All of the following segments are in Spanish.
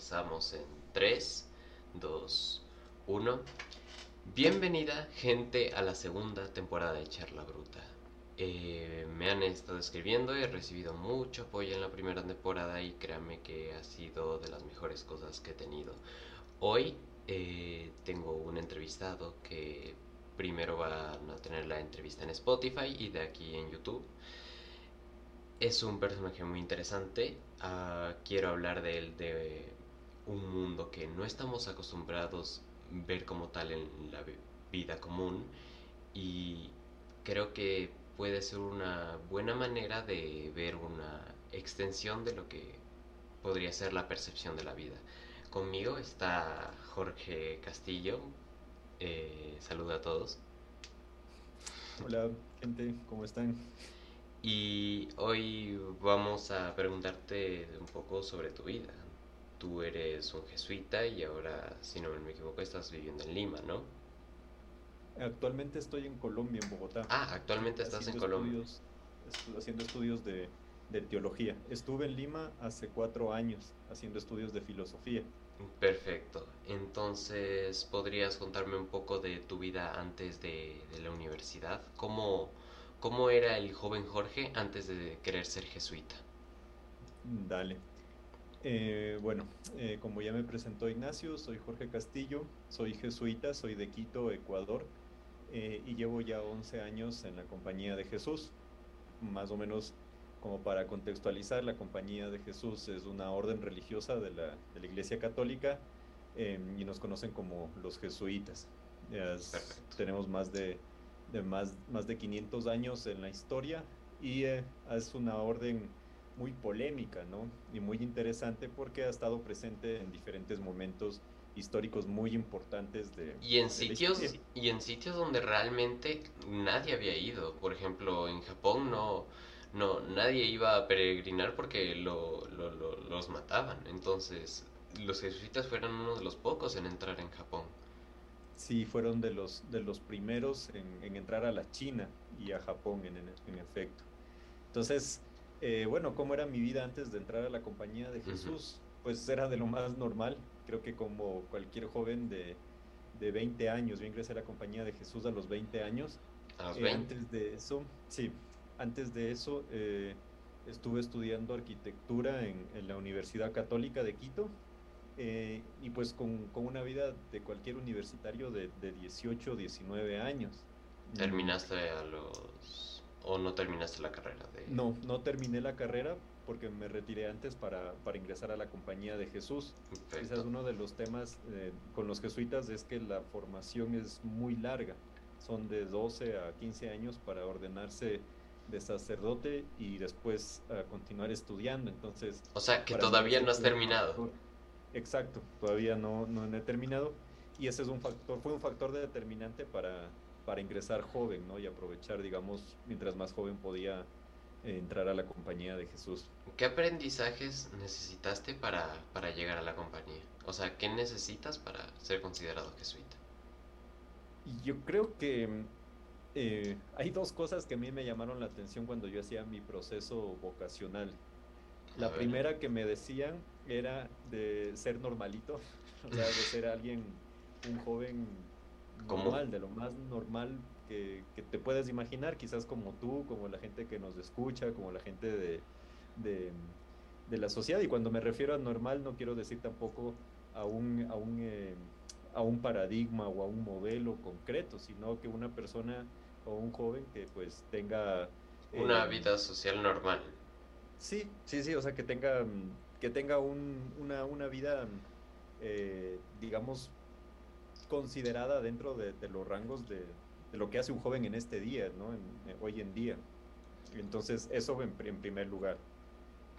Empezamos en 3, 2, 1. Bienvenida gente a la segunda temporada de Charla Bruta. Eh, me han estado escribiendo, he recibido mucho apoyo en la primera temporada y créanme que ha sido de las mejores cosas que he tenido. Hoy eh, tengo un entrevistado que primero van a tener la entrevista en Spotify y de aquí en YouTube. Es un personaje muy interesante. Ah, quiero hablar de él de un mundo que no estamos acostumbrados ver como tal en la vida común y creo que puede ser una buena manera de ver una extensión de lo que podría ser la percepción de la vida. Conmigo está Jorge Castillo. Eh, saluda a todos. Hola, gente, ¿cómo están? Y hoy vamos a preguntarte un poco sobre tu vida. Tú eres un jesuita y ahora, si no me equivoco, estás viviendo en Lima, ¿no? Actualmente estoy en Colombia, en Bogotá. Ah, actualmente estás en Colombia. haciendo estudios de, de teología. Estuve en Lima hace cuatro años haciendo estudios de filosofía. Perfecto. Entonces, ¿podrías contarme un poco de tu vida antes de, de la universidad? ¿Cómo, ¿Cómo era el joven Jorge antes de querer ser jesuita? Dale. Eh, bueno, eh, como ya me presentó Ignacio, soy Jorge Castillo, soy jesuita, soy de Quito, Ecuador, eh, y llevo ya 11 años en la Compañía de Jesús. Más o menos como para contextualizar, la Compañía de Jesús es una orden religiosa de la, de la Iglesia Católica y nos conocen como los jesuitas. tenemos más de de más, más de 500 años en la historia y es una orden muy polémica, ¿no? Y muy interesante porque ha estado presente en diferentes momentos históricos muy importantes de y en sitios y en sitios donde realmente nadie había ido por ejemplo en Japón no no nadie iba a peregrinar porque lo, lo, los mataban entonces los jesuitas fueron uno de los pocos en entrar en Japón sí fueron de los, de los primeros en, entrar a la China y a Japón, en, en efecto. Entonces, eh, bueno, ¿cómo era mi vida antes de entrar a la compañía de Jesús? Pues era de lo más normal. Creo que como cualquier joven de, de 20 años, yo ingresé a la compañía de Jesús a los 20 años. ¿A los 20? Eh, antes de eso, sí, antes de eso eh, estuve estudiando arquitectura en, en la Universidad Católica de Quito eh, y pues con, con, una vida de cualquier universitario de, de 18 o 19 años. ¿Terminaste a los... o no terminaste la carrera? De... No, no terminé la carrera porque me retiré antes para, para ingresar a la compañía de Jesús. Es uno de los temas eh, con los jesuitas, es que la formación es muy larga. Son de 12 a 15 años para ordenarse de sacerdote y después continuar estudiando. Entonces, o sea, que todavía no has terminado. Exacto, todavía no, no he terminado y ese es un factor, fue un factor determinante para, para ingresar joven, ¿no? Y aprovechar, digamos, mientras más joven podía eh, entrar a la compañía de Jesús. ¿Qué aprendizajes necesitaste para, para llegar a la compañía? O sea, ¿qué necesitas para ser considerado jesuita? Yo creo que eh, hay dos cosas que a mí me llamaron la atención cuando yo hacía mi proceso vocacional. La primera que me decían era de ser normalito, o sea, de ser alguien, un joven normal, de lo más normal que, te puedes imaginar, quizás como tú, como la gente que nos escucha, como la gente de, de, la sociedad. Y cuando me refiero a normal, no quiero decir tampoco a un, a un, eh, a un paradigma o a un modelo concreto, sino que una persona o un joven que pues tenga... Una eh, vida social normal. Sí, sí, sí, o sea, que tenga, que tenga una, una, vida, eh, digamos, considerada dentro de, los rangos de, lo que hace un joven en este día, ¿no? Eh, hoy en día. Entonces, eso en, primer lugar.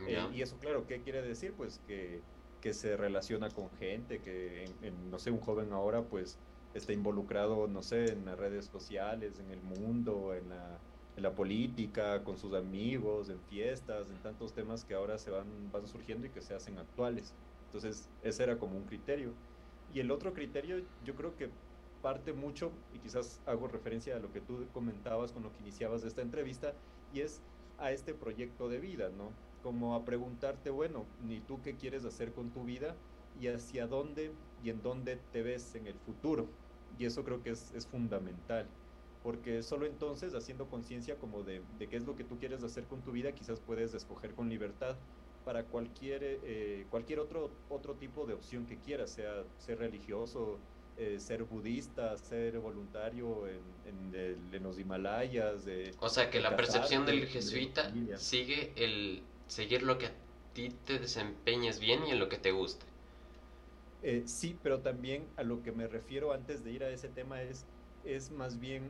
Eh, y eso, claro, ¿qué quiere decir? Pues que, que se relaciona con gente, que, no sé, un joven ahora, pues, está involucrado, no sé, en las redes sociales, en el mundo, en la en la política, con sus amigos, en fiestas, en tantos temas que ahora se van, van surgiendo y que se hacen actuales. Entonces, ese era como un criterio. Y el otro criterio, yo creo que parte mucho, y quizás hago referencia a lo que tú comentabas con lo que iniciabas esta entrevista, y es a este proyecto de vida, ¿no? como a preguntarte, bueno, ni tú qué quieres hacer con tu vida y hacia dónde y en dónde te ves en el futuro. Y eso creo que es, es fundamental, porque solo entonces, haciendo conciencia como de, de, qué es lo que tú quieres hacer con tu vida, quizás puedes escoger con libertad para cualquier, eh, cualquier otro, otro tipo de opción que quieras, sea ser religioso, eh, ser budista, ser voluntario en, en, en los Himalayas. O sea que la percepción del jesuita sigue el seguir lo que a ti te desempeñes bien y en lo que te guste. Eh, sí, pero también a lo que me refiero antes de ir a ese tema es, es más bien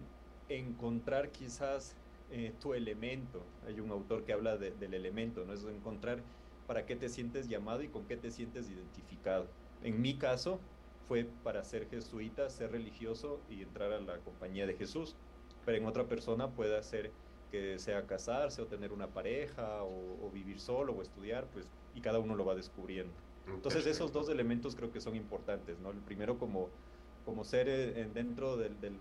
encontrar quizás eh, tu elemento. Hay un autor que habla de, del elemento, ¿no? Es encontrar para qué te sientes llamado y con qué te sientes identificado. En mi caso fue para ser jesuita, ser religioso y entrar a la compañía de Jesús. Pero en otra persona puede ser que sea casarse o tener una pareja o, o vivir solo o estudiar, pues, y cada uno lo va descubriendo. Entonces esos dos elementos creo que son importantes, ¿no? El primero como, como ser eh, dentro del, del,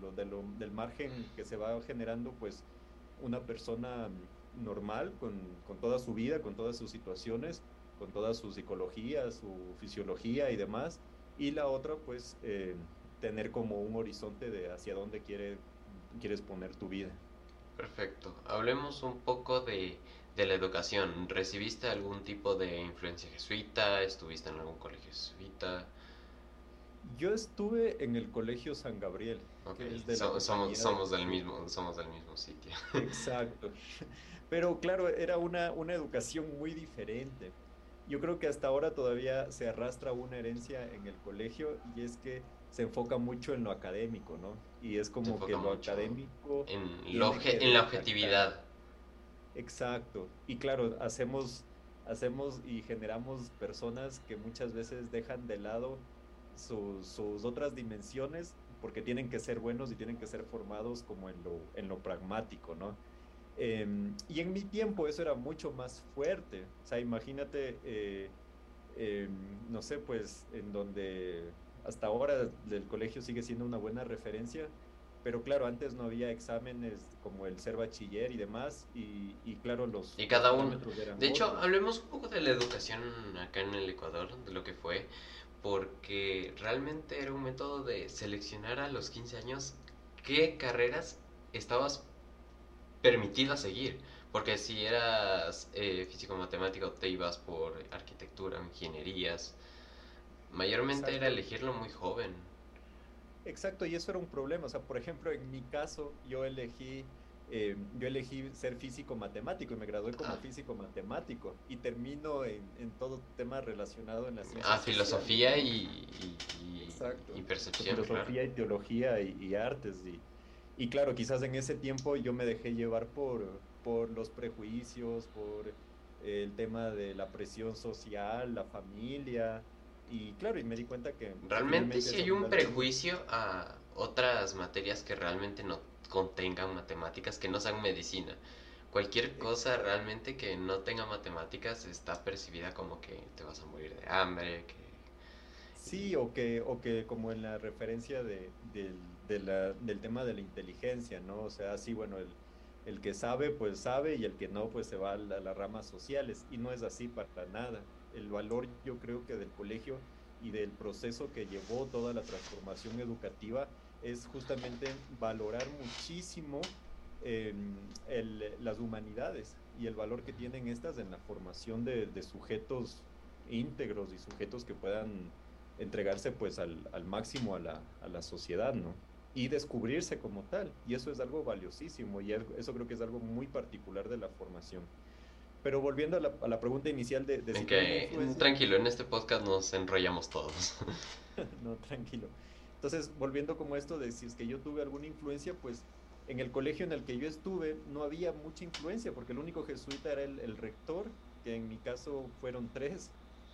del, margen que se va generando, pues una persona normal con, con, toda su vida, con todas sus situaciones, con toda su psicología, su fisiología y demás. Y la otra, pues eh, tener como un horizonte de hacia dónde quiere, quieres poner tu vida. Perfecto. Hablemos un poco de de la educación, ¿recibiste algún tipo de influencia jesuita? ¿Estuviste en algún colegio jesuita? Yo estuve en el colegio San Gabriel. somos, somos del mismo, somos del mismo sitio. Exacto. Pero claro, era una, una educación muy diferente. Yo creo que hasta ahora todavía se arrastra una herencia en el colegio y es que se enfoca mucho en lo académico, ¿no? Y es como que lo académico... En, en la objetividad. Exacto. Y claro, hacemos, hacemos y generamos personas que muchas veces dejan de lado sus, otras dimensiones porque tienen que ser buenos y tienen que ser formados como en lo, en lo pragmático, ¿no? Em, y en mi tiempo eso era mucho más fuerte. O sea, imagínate, eh, em, no sé, pues en donde hasta ahora el colegio sigue siendo una buena referencia, pero claro, antes no había exámenes como el ser bachiller y demás, y, y claro, los... Y cada uno... De hecho, hablemos un poco de la educación acá en el Ecuador, de lo que fue, porque realmente era un método de seleccionar a los 15 años qué carreras estabas permitido seguir. Porque si eras eh, físico-matemático te ibas por arquitectura, ingenierías. Mayormente era elegirlo muy joven. Exacto, y eso era un problema. O sea, por ejemplo, en mi caso, yo elegí, eh, yo elegí ser físico matemático y me gradué como ah. físico matemático y termino en, en, todo tema relacionado en la ciencia. Ah, filosofía y, y, y, percepción. Filosofía y teología y, artes. Y, y claro, quizás en ese tiempo yo me dejé llevar por, por los prejuicios, por el tema de la presión social, la familia y claro, y me di cuenta que... Realmente si hay un prejuicio a otras materias que realmente no contengan matemáticas, que no sean medicina. Cualquier cosa realmente que no tenga matemáticas está percibida como que te vas a morir de hambre, que... Sí, o que, o que como en la referencia de, del tema de la inteligencia, ¿no? O sea, sí, bueno, el, el que sabe, pues sabe, y el que no, pues se va a, las ramas sociales, y no es así para nada el valor yo creo que del colegio y del proceso que llevó toda la transformación educativa es justamente valorar muchísimo em, las humanidades y el valor que tienen estas en la formación de, sujetos íntegros y sujetos que puedan entregarse pues al, máximo a la, a la, sociedad, ¿no? Y descubrirse como tal. Y eso es algo valiosísimo y eso creo que es algo muy particular de la formación. Pero volviendo a la, pregunta inicial de... de tranquilo, en este podcast nos enrollamos todos. no, tranquilo. Entonces, volviendo como esto de si es que yo tuve alguna influencia, pues en el colegio en el que yo estuve no había mucha influencia, porque el único jesuita era el, rector, que en mi caso fueron tres.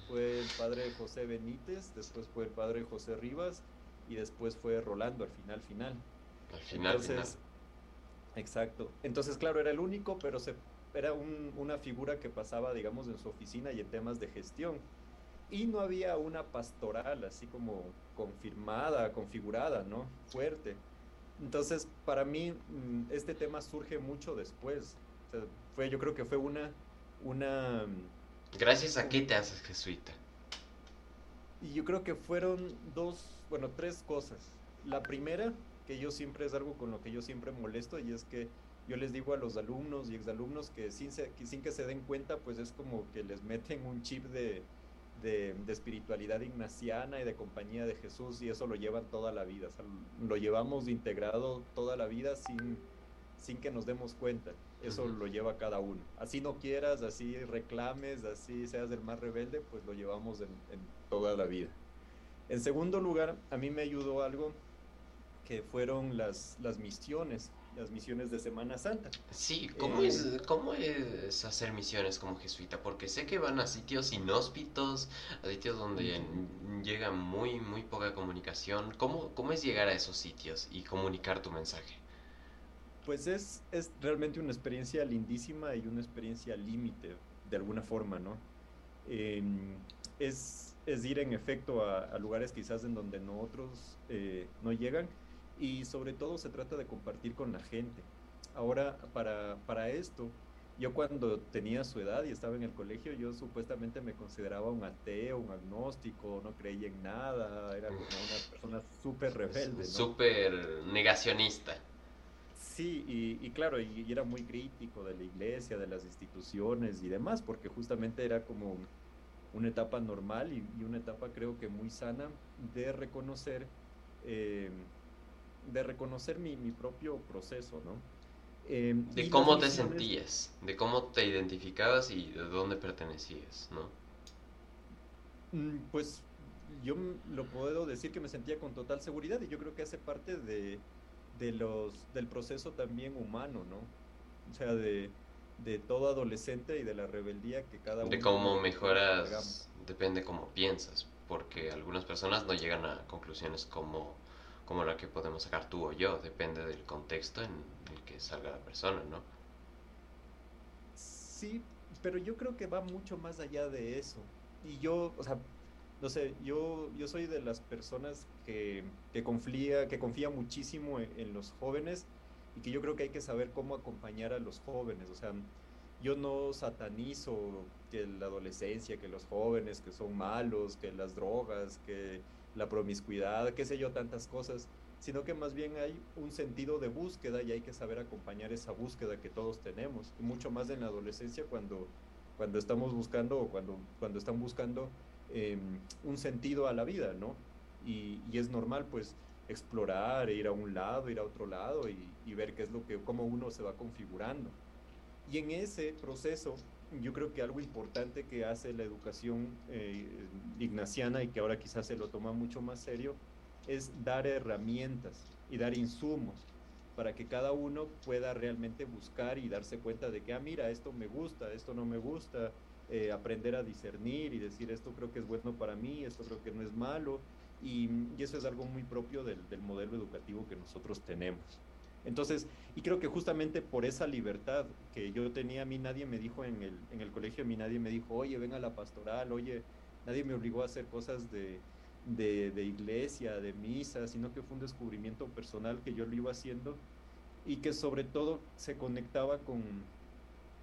Fue el padre José Benítez, después fue el padre José Rivas y después fue Rolando al final, final. Al final, Entonces, Exacto. Entonces, claro, era el único, pero se era una figura que pasaba, digamos, en su oficina y en temas de gestión. Y no había una pastoral así como confirmada, configurada, ¿no? Fuerte. Entonces, para mí, mm, este tema surge mucho después. fue, yo creo que fue una, una, Gracias a qué te haces jesuita. Y yo creo que fueron dos, bueno, tres cosas. La primera, que yo siempre es algo con lo que yo siempre molesto, y es que yo les digo a los alumnos y exalumnos que sin, sin que se den cuenta, pues es como que les meten un chip de, de, espiritualidad ignaciana y de compañía de Jesús y eso lo llevan toda la vida, lo llevamos integrado toda la vida sin, sin que nos demos cuenta, eso lo lleva cada uno. Así no quieras, así reclames, así seas el más rebelde, pues lo llevamos en, en toda la vida. En segundo lugar, a mí me ayudó algo que fueron las, las misiones las misiones de Semana Santa. Sí, ¿cómo, es, eh, ¿cómo es hacer misiones como jesuita? Porque sé que van a sitios inhóspitos, a sitios donde llega muy, muy poca comunicación. ¿Cómo, ¿Cómo es llegar a esos sitios y comunicar tu mensaje? Pues es, es realmente una experiencia lindísima y una experiencia límite, de alguna forma, ¿no? Em, es, es, ir en efecto a, lugares quizás en donde no otros eh, no llegan y sobre todo se trata de compartir con la gente. Ahora, para, para esto, yo cuando tenía su edad y estaba en el colegio, yo supuestamente me consideraba un ateo, un agnóstico, no creía en nada, era como una persona súper rebelde. ¿no? Súper negacionista. Sí, y, y claro, y, era muy crítico de la iglesia, de las instituciones y demás, porque justamente era como una etapa normal y, y una etapa creo que muy sana de reconocer eh, de reconocer mi, mi propio proceso, ¿no? Em, de cómo te sentías, de cómo te identificabas y de dónde pertenecías, ¿no? Mm, pues yo lo puedo decir que me sentía con total seguridad y yo creo que hace parte de, de los, del proceso también humano, ¿no? O sea, de, de todo adolescente y de la rebeldía que cada uno... De cómo mejoras, depende cómo piensas, porque algunas personas no llegan a conclusiones como como la que podemos sacar tú o yo, depende del contexto en el que salga la persona, ¿no? Sí, pero yo creo que va mucho más allá de eso. Y yo, o sea, no sé, yo, yo soy de las personas que, que, confía, que confía muchísimo en, los jóvenes y que yo creo que hay que saber cómo acompañar a los jóvenes. O sea, yo no satanizo que la adolescencia, que los jóvenes, que son malos, que las drogas, que la promiscuidad, qué sé yo, tantas cosas, sino que más bien hay un sentido de búsqueda y hay que saber acompañar esa búsqueda que todos tenemos, y mucho más en la adolescencia cuando, cuando estamos buscando o cuando, cuando están buscando em, un sentido a la vida, ¿no? Y, es normal pues explorar, ir a un lado, ir a otro lado y, y ver qué es lo que, cómo uno se va configurando. Y en ese proceso yo creo que algo importante que hace la educación eh, ignaciana y que ahora quizás se lo toma mucho más serio es dar herramientas y dar insumos para que cada uno pueda realmente buscar y darse cuenta de que, ah, mira, esto me gusta, esto no me gusta, eh, aprender a discernir y decir, esto creo que es bueno para mí, esto creo que no es malo, y, eso es algo muy propio del modelo educativo que nosotros tenemos. Entonces, y creo que justamente por esa libertad que yo tenía, a mí nadie me dijo en el, en el colegio, a mí nadie me dijo, oye, ven a la pastoral, oye, nadie me obligó a hacer cosas de, de, iglesia, de misa, sino que fue un descubrimiento personal que yo lo iba haciendo y que sobre todo se conectaba con,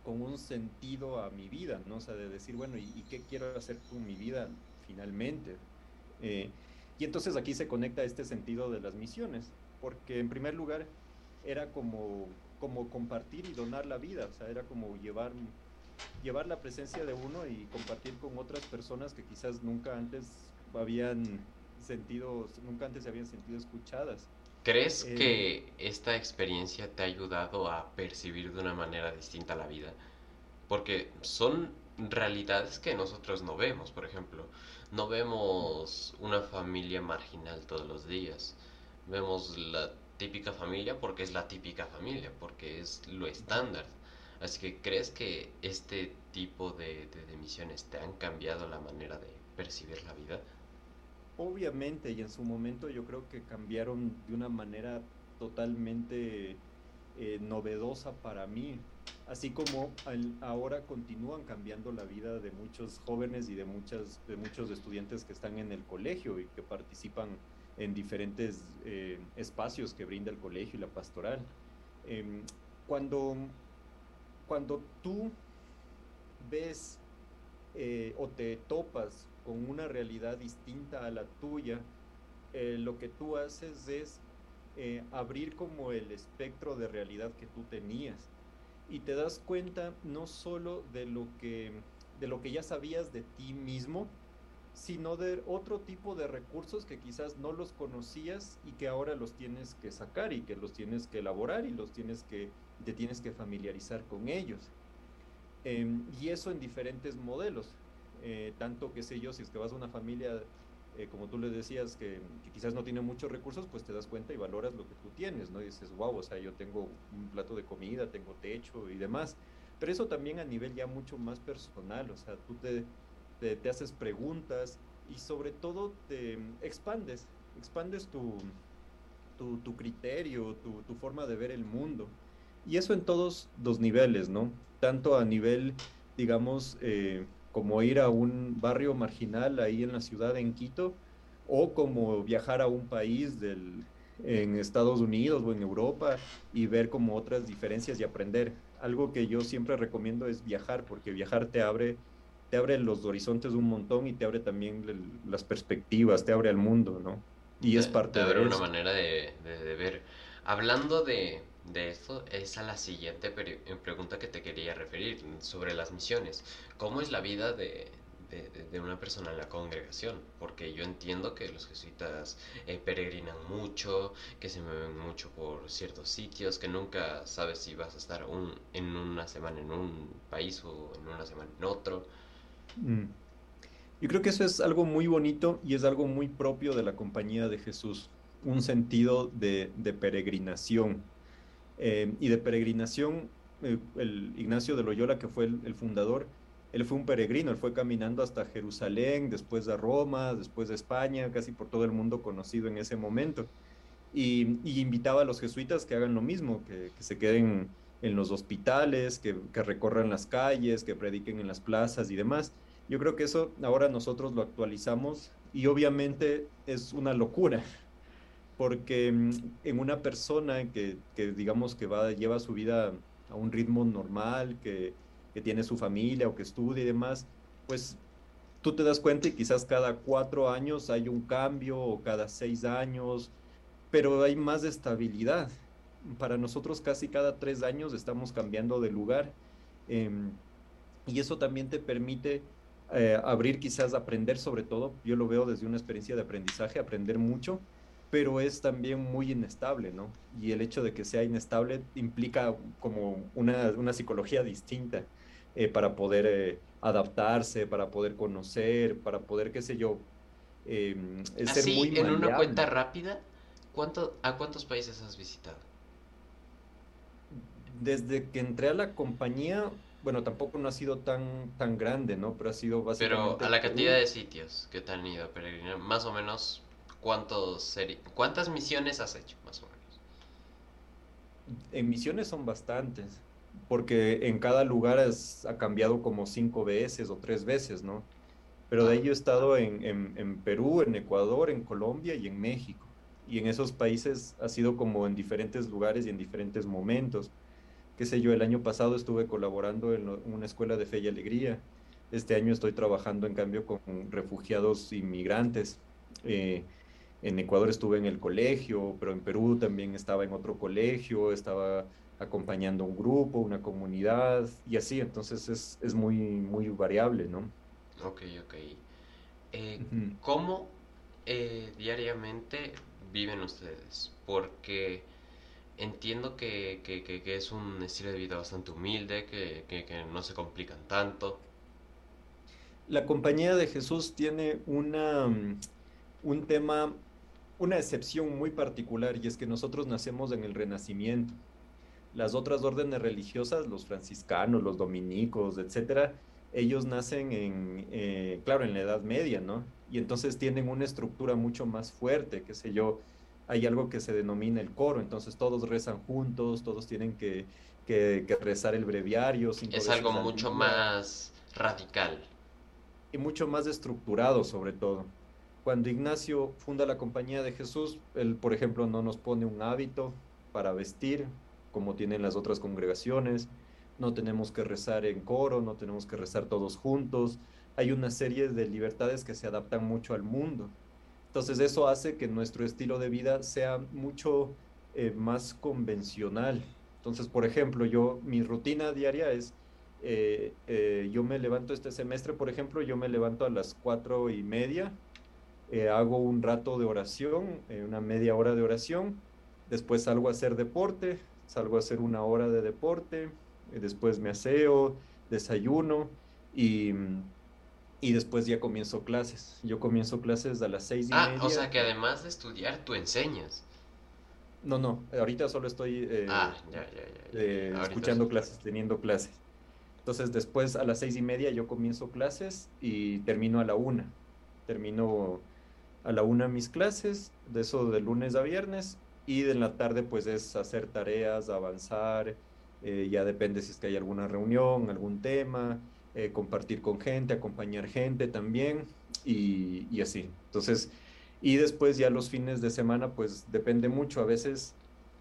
con un sentido a mi vida, ¿no? O sea, de decir, bueno, ¿y, qué quiero hacer con mi vida finalmente? Eh, y entonces aquí se conecta este sentido de las misiones, porque en primer lugar, era como, como compartir y donar la vida, o sea, era como llevar, llevar la presencia de uno y compartir con otras personas que quizás nunca antes habían sentido, nunca antes se habían sentido escuchadas. ¿Crees eh, que esta experiencia te ha ayudado a percibir de una manera distinta la vida? Porque son realidades que nosotros no vemos, por ejemplo. No vemos una familia marginal todos los días. Vemos la típica familia porque es la típica familia, porque es lo estándar. Así que crees que este tipo de, de, misiones te han cambiado la manera de percibir la vida? Obviamente, y en su momento yo creo que cambiaron de una manera totalmente eh, novedosa para mí, así como ahora continúan cambiando la vida de muchos jóvenes y de, muchas, de muchos estudiantes que están en el colegio y que participan en diferentes eh, espacios que brinda el colegio y la pastoral. Em, cuando, cuando tú ves eh, o te topas con una realidad distinta a la tuya, eh, lo que tú haces es abrir como el espectro de realidad que tú tenías y te das cuenta no solo de lo que de lo que ya sabías de ti mismo, sino de otro tipo de recursos que quizás no los conocías y que ahora los tienes que sacar y que los tienes que elaborar y los tienes que te tienes que familiarizar con ellos. Em, y eso en diferentes modelos. Eh, tanto que sé yo, si es que vas a una familia, eh, como tú le decías, que, quizás no tiene muchos recursos, pues te das cuenta y valoras lo que tú tienes, ¿no? Y dices, wow, o sea, yo tengo un plato de comida, tengo techo y demás. Pero eso también a nivel ya mucho más personal, o sea, tú te, te, haces preguntas y sobre todo te expandes, expandes tu, tu, criterio, tu, tu, forma de ver el mundo. Y eso en todos los niveles, ¿no? Tanto a nivel, digamos, eh, como ir a un barrio marginal ahí en la ciudad en Quito, o como viajar a un país del, en Estados Unidos o en Europa y ver como otras diferencias y aprender. Algo que yo siempre recomiendo es viajar, porque viajar te abre te abre los horizontes un montón y te abre también las perspectivas, te abre al mundo, ¿no? Y es parte de una manera de, ver. Hablando de, de esto, es a la siguiente eh, pregunta que te quería referir, sobre las misiones. ¿Cómo es la vida de, de, una persona en la congregación, porque yo entiendo que los jesuitas eh, peregrinan mucho, que se mueven mucho por ciertos sitios, que nunca sabes si vas a estar un, en una semana en un país o en una semana en otro. Mm. Yo creo que eso es algo muy bonito y es algo muy propio de la compañía de Jesús, un sentido de, peregrinación. Eh, y de peregrinación, eh, el Ignacio de Loyola, que fue el, fundador, él fue un peregrino, él fue caminando hasta Jerusalén, después a Roma, después a España, casi por todo el mundo conocido en ese momento. Y, invitaba a los jesuitas que hagan lo mismo, que, que se queden en los hospitales, que, recorran las calles, que prediquen en las plazas y demás. Yo creo que eso ahora nosotros lo actualizamos y obviamente es una locura, porque mm, en una persona que, digamos que va, lleva su vida a un ritmo normal, que, que tiene su familia o que estudia y demás, pues tú te das cuenta y quizás cada cuatro años hay un cambio o cada seis años, pero hay más estabilidad. Para nosotros casi cada tres años estamos cambiando de lugar em, y eso también te permite eh, abrir quizás aprender sobre todo, yo lo veo desde una experiencia de aprendizaje, aprender mucho, pero es también muy inestable, ¿no? Y el hecho de que sea inestable implica como una, psicología distinta eh, para poder eh, adaptarse, para poder conocer, para poder, qué sé yo, em, ser muy en una cuenta rápida, ¿cuánto, ¿a cuántos países has visitado? desde que entré a la compañía, bueno, tampoco no ha sido tan, tan grande, ¿no? Pero ha sido básicamente... Pero a la cantidad de sitios que te han ido a peregrinar, más o menos, ¿cuántos ¿cuántas misiones has hecho, más o menos? En misiones son bastantes, porque en cada lugar ha cambiado como cinco veces o tres veces, ¿no? Pero de ahí he estado en, en, en Perú, en Ecuador, en Colombia y en México. Y en esos países ha sido como en diferentes lugares y en diferentes momentos qué sé yo, el año pasado estuve colaborando en una escuela de fe y alegría. Este año estoy trabajando en cambio con refugiados inmigrantes. Eh, en Ecuador estuve en el colegio, pero en Perú también estaba en otro colegio, estaba acompañando un grupo, una comunidad y así, entonces es, es muy, muy variable, ¿no? Ok, ok. Eh, ¿Cómo eh, diariamente viven ustedes? Porque entiendo que, es un estilo de vida bastante humilde, que, no se complican tanto. La compañía de Jesús tiene una, mm, un tema, una excepción muy particular y es que nosotros nacemos en el Renacimiento. Las otras órdenes religiosas, los franciscanos, los dominicos, etcétera, ellos nacen en, eh, claro, en la Edad Media, ¿no? Y entonces tienen una estructura mucho más fuerte, qué sé yo, hay algo que se denomina el coro, entonces todos rezan juntos, todos tienen que, rezar el breviario. es algo mucho más radical. Y mucho más estructurado sobre todo. Cuando Ignacio funda la Compañía de Jesús, él, por ejemplo, no nos pone un hábito para vestir, como tienen las otras congregaciones, no tenemos que rezar en coro, no tenemos que rezar todos juntos, hay una serie de libertades que se adaptan mucho al mundo. Entonces eso hace que nuestro estilo de vida sea mucho eh, más convencional. Entonces, por ejemplo, yo, mi rutina diaria es, eh, eh, yo me levanto este semestre, por ejemplo, yo me levanto a las cuatro y media, hago un rato de oración, una media hora de oración, después salgo a hacer deporte, salgo a hacer una hora de deporte, después me aseo, desayuno y y después ya comienzo clases. Yo comienzo clases a las seis y ah, o sea que además de estudiar, tú enseñas. No, no, ahorita solo estoy eh, ah, ya, ya, ya, eh, escuchando clases, teniendo clases. Entonces después a las seis y media yo comienzo clases y termino a la una. Termino a la una mis clases, de eso de lunes a viernes, y de la tarde pues es hacer tareas, avanzar, eh, ya depende si es que hay alguna reunión, algún tema, eh, compartir con gente, acompañar gente también y, así. Entonces, y después ya los fines de semana, pues depende mucho. A veces,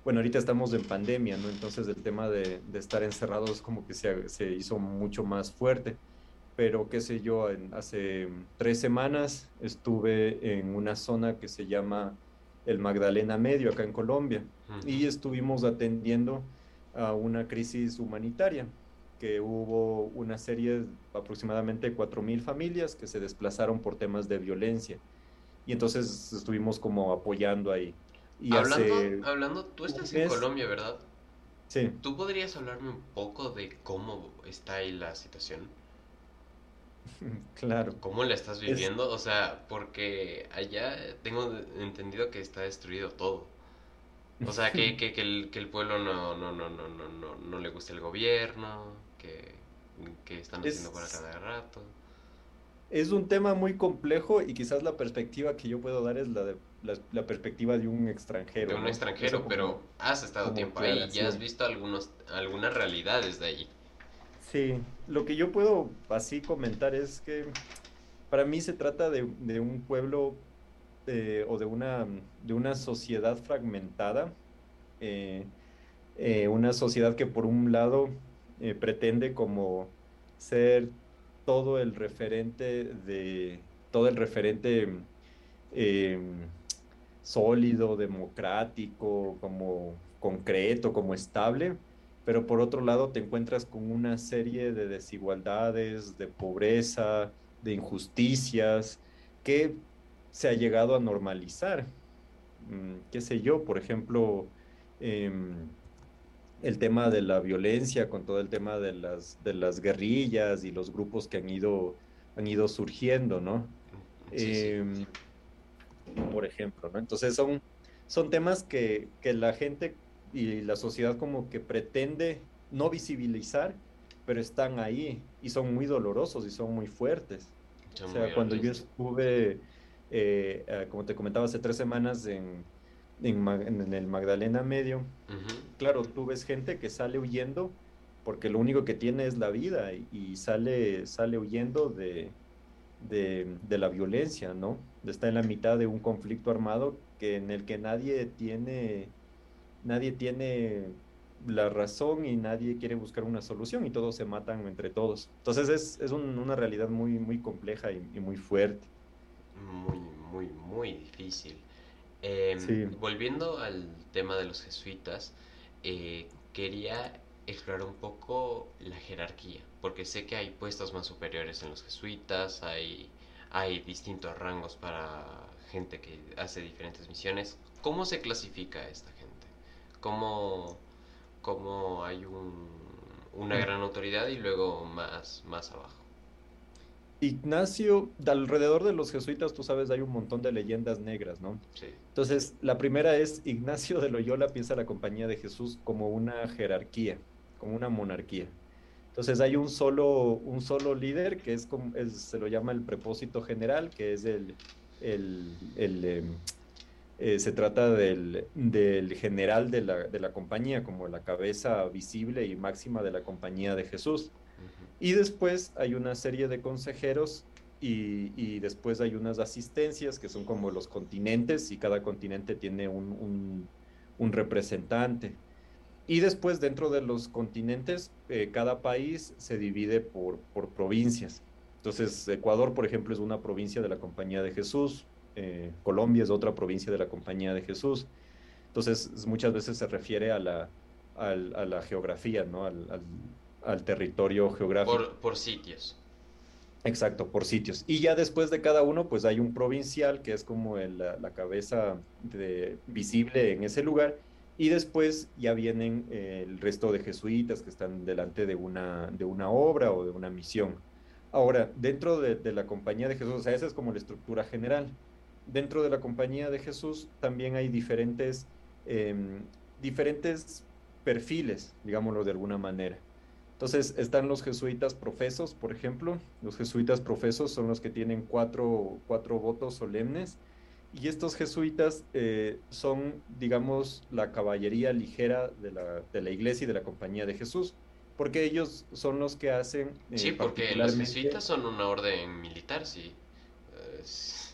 bueno, ahorita estamos en pandemia, ¿no? Entonces el tema de, de estar encerrados como que se, se, hizo mucho más fuerte. Pero qué sé yo, en, hace tres semanas estuve en una zona que se llama el Magdalena Medio, acá en Colombia, y estuvimos atendiendo a una crisis humanitaria que hubo una serie de aproximadamente 4.000 familias que se desplazaron por temas de violencia. Y entonces estuvimos como apoyando ahí. Y hablando, hablando, tú estás en Colombia, ¿verdad? Sí. ¿Tú podrías hablarme un poco de cómo está ahí la situación? Claro. ¿Cómo la estás viviendo? O sea, porque allá tengo entendido que está destruido todo. O sea, que, que, que, el, que el pueblo no, no, no, no, no, no, no le gusta el gobierno, que, están haciendo para cada rato. Es un tema muy complejo y quizás la perspectiva que yo puedo dar es la de la, perspectiva de un extranjero. De un extranjero, pero has estado tiempo ahí y has visto algunos, algunas realidades de allí. Sí, lo que yo puedo así comentar es que para mí se trata de, de un pueblo eh, o de una, de una sociedad fragmentada, eh, eh, una sociedad que por un lado pretende como ser todo el referente de todo el referente sólido, democrático, como concreto, como estable, pero por otro lado te encuentras con una serie de desigualdades, de pobreza, de injusticias que se ha llegado a normalizar. Mm, qué sé yo, por ejemplo, em, el tema de la violencia, con todo el tema de las, de las guerrillas y los grupos que han ido, han ido surgiendo, ¿no? Em, por ejemplo, ¿no? Entonces son, son temas que, que la gente y la sociedad como que pretende no visibilizar, pero están ahí y son muy dolorosos y son muy fuertes. o sea, cuando yo estuve, eh, eh, como te comentaba, hace tres semanas en, en, el Magdalena Medio, claro, tú ves gente que sale huyendo porque lo único que tiene es la vida y, sale, sale huyendo de, de, la violencia, ¿no? Está en la mitad de un conflicto armado que, en el que nadie tiene, nadie tiene la razón y nadie quiere buscar una solución y todos se matan entre todos. Entonces es, es una realidad muy, muy compleja y, y muy fuerte. Muy, muy, muy difícil. Em, volviendo al tema de los jesuitas, eh, quería explorar un poco la jerarquía, porque sé que hay puestos más superiores en los jesuitas, hay, hay distintos rangos para gente que hace diferentes misiones. ¿Cómo se clasifica esta gente? ¿Cómo, cómo hay un, una gran autoridad y luego más, más abajo? Ignacio, alrededor de los jesuitas, tú sabes, hay un montón de leyendas negras, ¿no? Sí. Entonces, la primera es Ignacio de Loyola piensa la compañía de Jesús como una jerarquía, como una monarquía. Entonces hay un solo, un solo líder que es como, se lo llama el propósito general, que es el, el, em, eh, se trata del, del general de la, de la, compañía, como la cabeza visible y máxima de la compañía de Jesús. Y después hay una serie de consejeros y, después hay unas asistencias que son como los continentes y cada continente tiene un, representante. Y después dentro de los continentes, eh, cada país se divide por, por provincias. Entonces, Ecuador, por ejemplo, es una provincia de la Compañía de Jesús, eh, Colombia es otra provincia de la Compañía de Jesús. Entonces, muchas veces se refiere a la, a la geografía, ¿no? Al, al, territorio geográfico. Por, por, sitios. Exacto, por sitios. Y ya después de cada uno, pues hay un provincial que es como la, cabeza de, visible en ese lugar. Y después ya vienen eh, el resto de jesuitas que están delante de una, de una obra o de una misión. Ahora, dentro de, de la compañía de Jesús, o sea, esa es como la estructura general dentro de la compañía de Jesús también hay diferentes, em, diferentes perfiles, digámoslo de alguna manera. Entonces están los jesuitas profesos, por ejemplo. Los jesuitas profesos son los que tienen cuatro, cuatro votos solemnes. Y estos jesuitas eh, son, digamos, la caballería ligera de la, de la, iglesia y de la compañía de Jesús. Porque ellos son los que hacen... Eh, sí, porque los jesuitas son una orden militar, sí.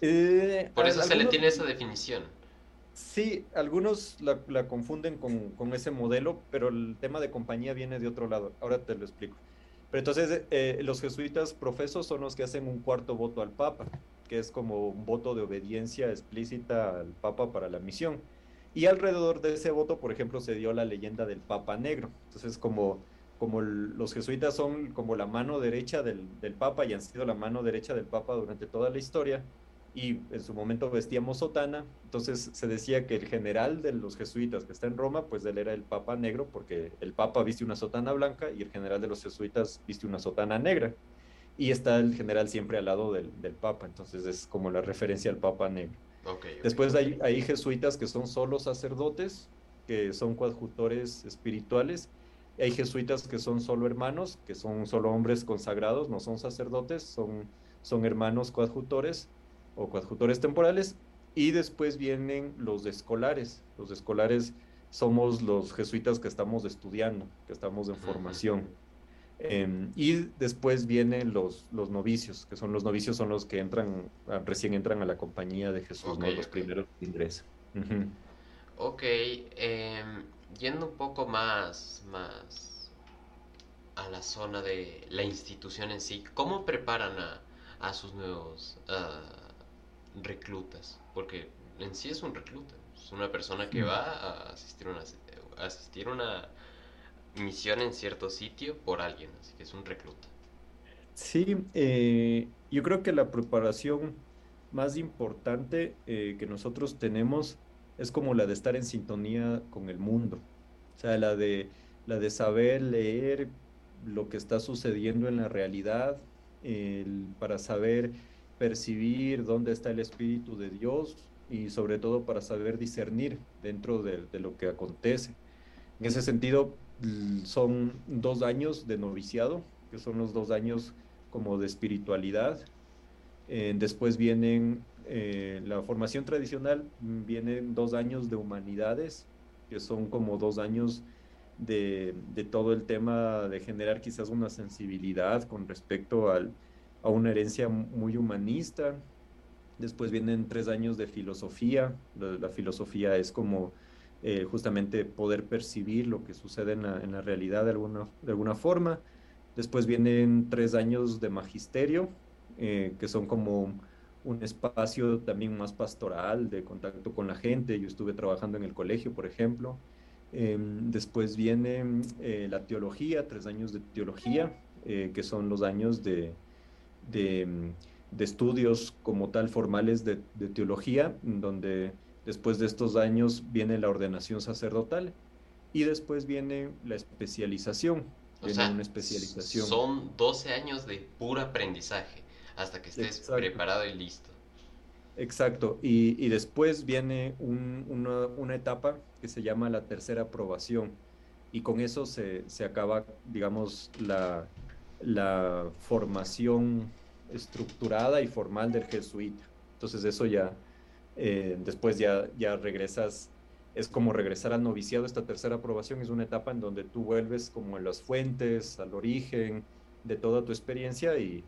Eh, Por eso se le tiene esa definición. Sí, algunos la, confunden con, ese modelo, pero el tema de compañía viene de otro lado. Ahora te lo explico. Pero entonces eh, los jesuitas profesos son los que hacen un cuarto voto al Papa, que es como un voto de obediencia explícita al Papa para la misión. Y alrededor de ese voto, por ejemplo, se dio la leyenda del Papa Negro. Entonces, como, como los jesuitas son como la mano derecha del, del Papa y han sido la mano derecha del Papa durante toda la historia, y en su momento vestíamos sotana, entonces se decía que el general de los jesuitas que está en Roma, pues él era el Papa negro, porque el Papa viste una sotana blanca y el general de los jesuitas viste una sotana negra, y está el general siempre al lado del, Papa, entonces es como la referencia al Papa negro. Después hay, hay jesuitas que son solo sacerdotes, que son coadjutores espirituales, hay jesuitas que son solo hermanos, que son solo hombres consagrados, no son sacerdotes, son, son hermanos coadjutores, o coadjutores temporales, y después vienen los escolares. Los escolares somos los jesuitas que estamos estudiando, que estamos en formación. Em, y después vienen los, los novicios, que son los novicios son los que entran, ah, recién entran a la compañía de Jesús, los primeros que ingresan. Ok, em, yendo un poco más, más a la zona de la institución en sí, ¿cómo preparan a, a sus nuevos reclutas, porque en sí es un recluta, es una persona que va a asistir a una, asistir una misión en cierto sitio por alguien, así que es un recluta. Sí, eh, yo creo que la preparación más importante eh, que nosotros tenemos es como la de estar en sintonía con el mundo, o sea, la de, la de saber leer lo que está sucediendo en la realidad, para saber percibir dónde está el Espíritu de Dios y sobre todo para saber discernir dentro de, lo que acontece. En ese sentido, son dos años de noviciado, que son los dos años como de espiritualidad. Eh, después vienen eh, la formación tradicional, vienen dos años de humanidades, que son como dos años de, de todo el tema de generar quizás una sensibilidad con respecto al, a una herencia muy humanista. Después vienen tres años de filosofía. La, filosofía es como eh, justamente poder percibir lo que sucede en la, realidad de alguna, de alguna forma. Después vienen tres años de magisterio, eh, que son como un espacio también más pastoral, de contacto con la gente. Yo estuve trabajando en el colegio, por ejemplo. Em, después viene eh, la teología, tres años de teología, que son los años de, de, estudios como tal formales de, teología, donde después de estos años viene la ordenación sacerdotal y después viene la especialización. una especialización. Son 12 años de puro aprendizaje hasta que estés preparado y listo. Exacto, y, después viene una, etapa que se llama la tercera aprobación, y con eso se, acaba, digamos, la, la formación estructurada y formal del jesuita. Entonces eso ya, eh, después ya, ya regresas, es como regresar al noviciado. Esta tercera aprobación es una etapa en donde tú vuelves como a las fuentes, al origen de toda tu experiencia y,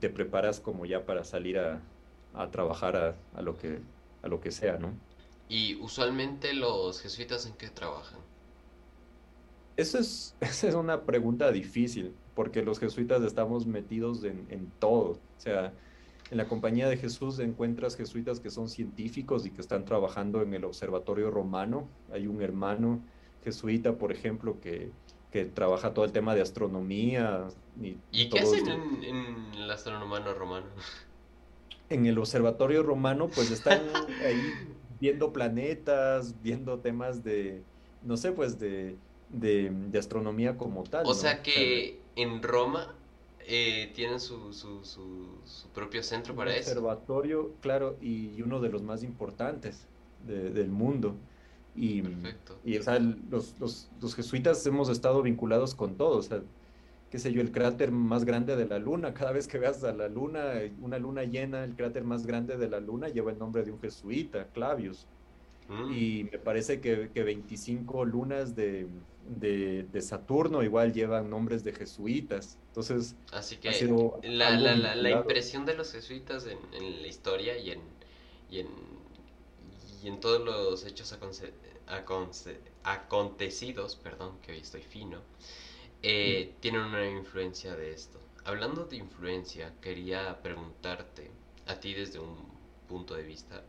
te preparas como ya para salir a, trabajar a, lo que, a lo que sea, ¿no? ¿Y usualmente los jesuitas en qué trabajan? Eso es, esa es una pregunta difícil, porque los jesuitas estamos metidos en, en todo. O sea, en la compañía de Jesús encuentras jesuitas que son científicos y que están trabajando en el observatorio romano. Hay un hermano jesuita, por ejemplo, que, que trabaja todo el tema de astronomía. ¿Y, ¿Y qué hacen en, en, el astronomano romano? En el observatorio romano, pues están ahí viendo planetas, viendo temas de, no sé, pues de, de, astronomía como tal. O sea que en Roma eh, tienen su, su, su, propio centro para eso. Observatorio, claro, y uno de los más importantes del mundo. Y, Perfecto. y o sea, los, los, los, jesuitas hemos estado vinculados con todo, o sea, qué sé yo, el cráter más grande de la luna, cada vez que veas a la luna, una luna llena, el cráter más grande de la luna lleva el nombre de un jesuita, Clavius. Mm. Y me parece que, que 25 lunas de, de, de, Saturno igual llevan nombres de jesuitas. Entonces, así que la, la, la, impresión de los jesuitas en, en la historia y en, y en, y en todos los hechos acontecidos, perdón, que hoy estoy fino, eh, mm. tienen una influencia de esto. Hablando de influencia, quería preguntarte a ti desde un punto de vista,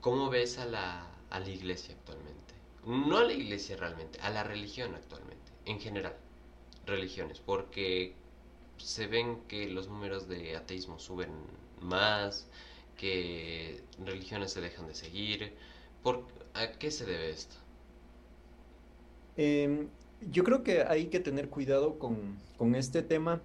¿cómo ves a la, a la iglesia actualmente? No a la iglesia realmente, a la religión actualmente, en general religiones, porque se ven que los números de ateísmo suben más, que religiones se dejan de seguir. ¿Por, ¿A qué se debe esto? Em, yo creo que hay que tener cuidado con, con este tema